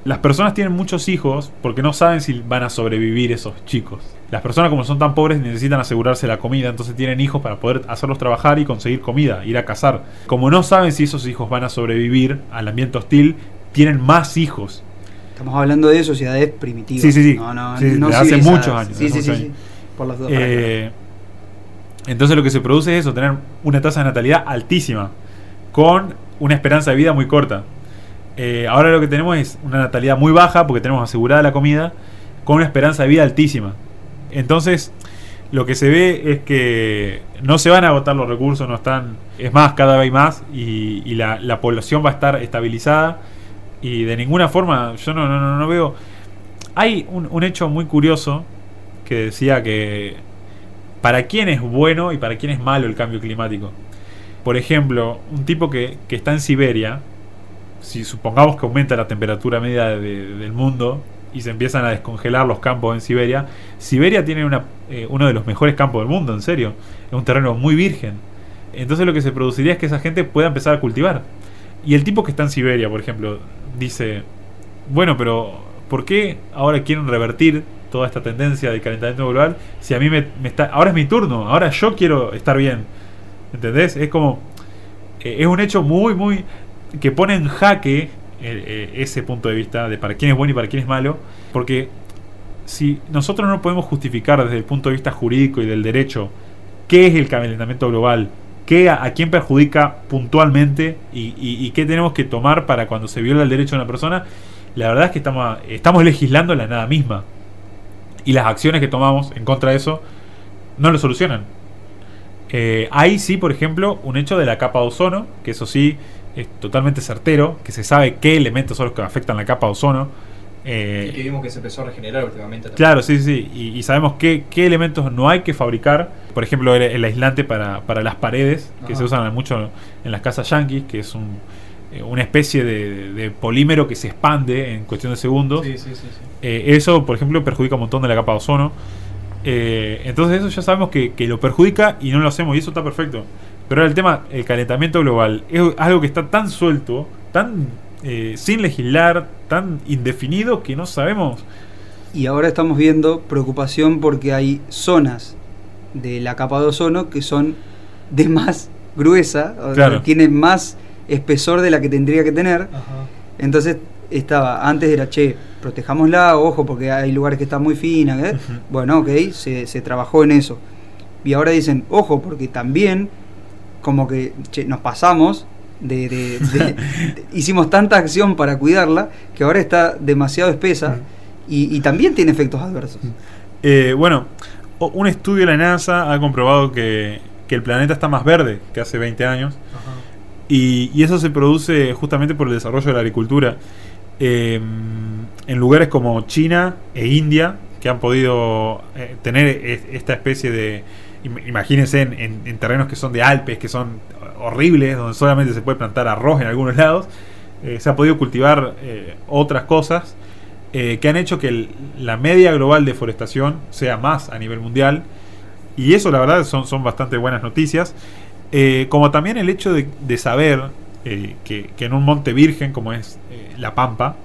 Las personas tienen muchos hijos porque no saben si van a sobrevivir esos chicos. Las personas como son tan pobres necesitan asegurarse la comida, entonces tienen hijos para poder hacerlos trabajar y conseguir comida, ir a cazar. Como no saben si esos hijos van a sobrevivir al ambiente hostil, tienen más hijos. Estamos hablando de sociedades primitivas. Sí, sí, sí. No, no, Sí, no de hace muchos años, Sí, sí, sí, muchos sí. años. Por las dos. para Eh, entonces lo que se produce es eso, tener una tasa de natalidad altísima, con una esperanza de vida muy corta. Eh, ahora lo que tenemos es una natalidad muy baja, porque tenemos asegurada la comida, con una esperanza de vida altísima. Entonces, lo que se ve es que no se van a agotar los recursos, no están. Es más, cada vez más, y, la, la población va a estar estabilizada. Y de ninguna forma, yo no, no, no, no veo. Hay un, un hecho muy curioso que decía que para quién es bueno y para quién es malo el cambio climático. Por ejemplo, un tipo que, que está en Siberia, si supongamos que aumenta la temperatura media de- del mundo y se empiezan a descongelar los campos en Siberia, Siberia tiene una, eh, uno de los mejores campos del mundo, en serio. Es un terreno muy virgen. Entonces lo que se produciría es que esa gente pueda empezar a cultivar. Y el tipo que está en Siberia, por ejemplo, dice, bueno, pero ¿por qué ahora quieren revertir toda esta tendencia del calentamiento global si a mí me, me está... Ahora es mi turno, ahora yo quiero estar bien. ¿Entendés? Es como... eh, es un hecho muy, muy... que pone en jaque eh, eh, ese punto de vista de para quién es bueno y para quién es malo. Porque si nosotros no podemos justificar desde el punto de vista jurídico y del derecho qué es el calentamiento global, qué a, quién perjudica puntualmente y, qué tenemos que tomar para cuando se viola el derecho de una persona, la verdad es que estamos, estamos legislando la nada misma. Y las acciones que tomamos en contra de eso no lo solucionan. Eh, hay sí, por ejemplo, un hecho de la capa de ozono, que eso sí es totalmente certero, que se sabe qué elementos son los que afectan la capa de ozono. Eh, Y que vimos que se empezó a regenerar últimamente. también. Claro, sí, sí. Y, y sabemos qué, qué elementos no hay que fabricar. Por ejemplo, el, el aislante para, para las paredes, que Ajá. se usan mucho en las casas yankees, que es un, eh, una especie de, de polímero que se expande en cuestión de segundos. Sí, sí, sí. sí. Eh, eso, por ejemplo, perjudica un montón de la capa de ozono. Eh, entonces eso ya sabemos que, que lo perjudica y no lo hacemos y eso está perfecto. Pero ahora el tema, el calentamiento global, es algo que está tan suelto, tan eh, sin legislar, tan indefinido que no sabemos. Y ahora estamos viendo preocupación porque hay zonas de la capa de ozono que son de más gruesa, o sea, Claro. tienen más espesor de la que tendría que tener. Ajá. Entonces estaba, antes era, che, protejámosla, ojo, porque hay lugares que están muy finas. ¿eh? Bueno, ok, se, se trabajó en eso. Y ahora dicen, ojo, porque también como que che, nos pasamos, de, de- de- de- hicimos tanta acción para cuidarla, que ahora está demasiado espesa y, y también tiene efectos adversos. Eh, bueno, un estudio de la NASA ha comprobado que, que el planeta está más verde que hace 20 años. Y, y eso se produce justamente por el desarrollo de la agricultura. Eh, en lugares como China e India, que han podido eh, tener es- esta especie de... im- Imagínense en, en- en terrenos que son de Alpes, que son horribles, donde solamente se puede plantar arroz en algunos lados, eh, se ha podido cultivar eh, otras cosas eh, que han hecho que la media global de deforestación sea más a nivel mundial Y eso la verdad son, son bastante buenas noticias. Como también el hecho de, saber que, en un monte virgen como es La Pampa,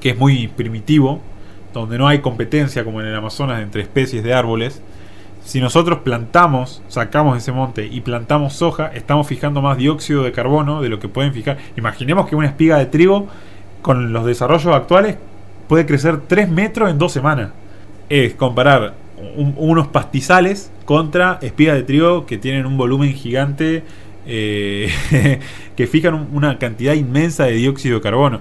que es muy primitivo, donde no hay competencia como en el Amazonas entre especies de árboles, si nosotros plantamos, sacamos ese monte y plantamos soja, estamos fijando más dióxido de carbono de lo que pueden fijar. Imaginemos que una espiga de trigo, con los desarrollos actuales, puede crecer 3 metros en dos semanas. Es comparar un- unos pastizales contra espigas de trigo que tienen un volumen gigante, eh, que fijan un- una cantidad inmensa de dióxido de carbono.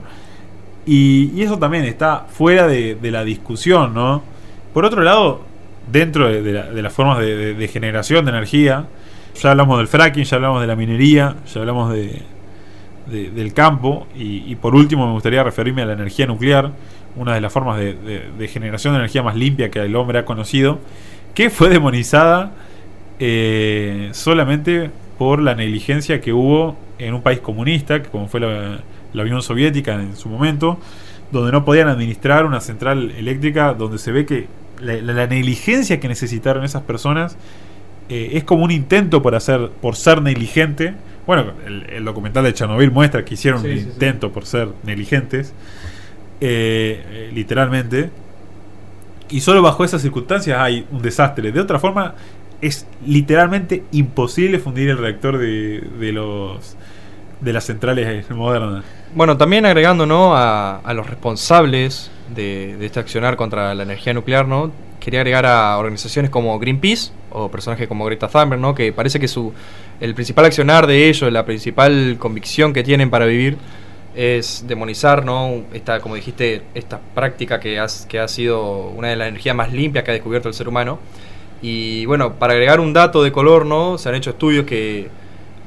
Y, y eso también está fuera de, de la discusión, ¿no? Por otro lado, dentro de, la- de las formas de, generación de energía, ya hablamos del fracking, ya hablamos de la minería, ya hablamos de, de- del campo, y, por último me gustaría referirme a la energía nuclear, una de las formas de, generación de energía más limpia que el hombre ha conocido, que fue demonizada eh, solamente por la negligencia que hubo en un país comunista, como fue la Unión Soviética en su momento, donde no podían administrar una central eléctrica, donde se ve que la, negligencia que necesitaron esas personas eh, es como un intento por hacer, por ser negligente. Bueno, el, el documental de Chernobyl muestra que hicieron Sí, un sí, sí. intento por ser negligentes, eh, eh, literalmente. Y solo bajo esas circunstancias hay un desastre. De otra forma, es literalmente imposible fundir el reactor de, de los de las centrales modernas. Bueno, también agregando ¿no? a, a los responsables de, de este accionar contra la energía nuclear, ¿no? quería agregar a organizaciones como Greenpeace o personajes como Greta Thunberg, ¿no? que parece que su el principal accionar de ellos, la principal convicción que tienen para vivir es demonizar, ¿no? Esta, como dijiste, esta práctica que, has- que ha sido una de las energías más limpias que ha descubierto el ser humano. Y bueno, para agregar un dato de color, ¿no? Se han hecho estudios que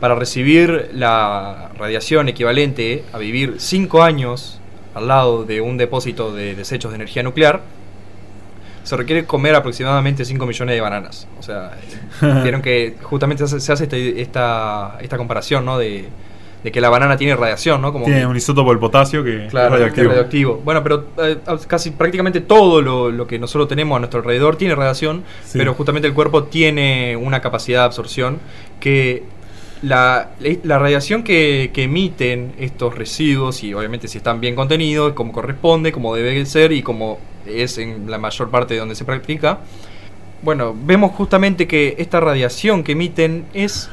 para recibir la radiación equivalente a vivir 5 años al lado de un depósito de desechos de energía nuclear, se requiere comer aproximadamente 5 millones de bananas. O sea, vieron que justamente se hace, este- esta, esta comparación, ¿no? De, de que la banana tiene radiación, ¿no? Como Tiene que- un isótopo del potasio que Claro, es radioactivo. Bueno, pero eh, casi prácticamente todo lo, lo que nosotros tenemos a nuestro alrededor tiene radiación, Sí. pero justamente el cuerpo tiene una capacidad de absorción que la, la radiación que, emiten estos residuos, y obviamente si están bien contenidos, como corresponde, como debe ser y como es en la mayor parte de donde se practica, bueno, vemos justamente que esta radiación que emiten es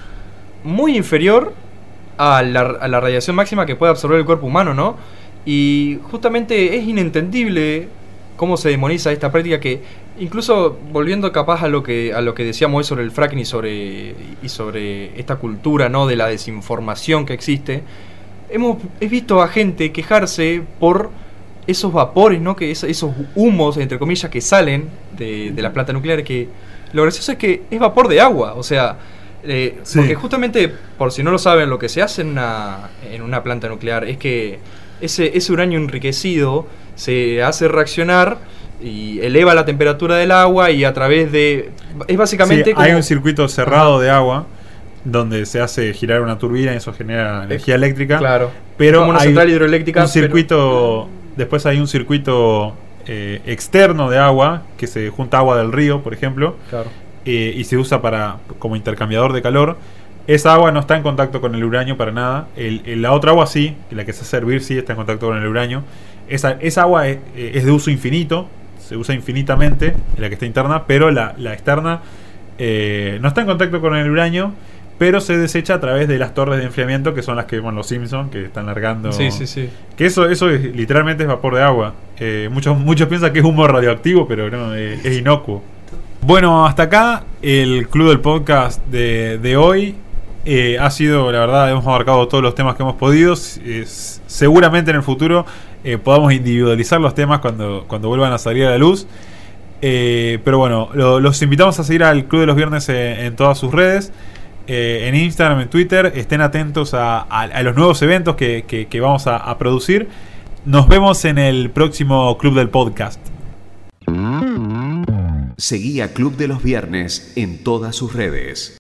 muy inferior a la, a la radiación máxima que puede absorber el cuerpo humano, ¿no? Y justamente es inentendible cómo se demoniza esta práctica que, incluso volviendo capaz a lo que, a lo que decíamos hoy sobre el fracking y sobre, y sobre esta cultura, ¿no? De la desinformación que existe, hemos he visto a gente quejarse por esos vapores, ¿no? Que es- esos humos, entre comillas, que salen de, de la planta nuclear, que lo gracioso es que es vapor de agua, o sea, eh, Sí. porque justamente, por si no lo saben, lo que se hace en una, en una planta nuclear es que ese, ese uranio enriquecido se hace reaccionar y eleva la temperatura del agua y a través de... Es básicamente Sí, hay un circuito cerrado de agua donde se hace girar una turbina y eso genera energía eléctrica. Claro. Pero como una hay central hidroeléctrica. un pero- circuito, después hay un circuito eh, externo de agua que se junta agua del río, por ejemplo, Claro. eh, y se usa para como intercambiador de calor. Esa agua no está en contacto con el uranio para nada. El- el- la otra agua sí, la que se hace hervir sí está en contacto con el uranio. Esa, esa agua es, es de uso infinito, se usa infinitamente, la que está interna, pero la, la externa eh, no está en contacto con el uranio, pero se desecha a través de las torres de enfriamiento que son las que vemos los Simpsons, que están largando. Sí, sí, sí. Que eso, eso es, literalmente es vapor de agua. Eh, muchos, muchos piensan que es humo radioactivo, pero no, eh, es inocuo. Bueno, hasta acá el club del podcast de, de hoy. Eh, ha sido, la verdad, hemos abarcado todos los temas que hemos podido. Es- seguramente en el futuro eh, podamos individualizar los temas cuando, cuando vuelvan a salir a la luz. Eh, pero bueno, lo- los invitamos a seguir al Club de los Viernes en todas sus redes. eh, en Instagram, en Twitter. Estén atentos a, los nuevos eventos que vamos a, a producir. Nos vemos en el próximo Club del Podcast. Seguí a Club de los Viernes en todas sus redes.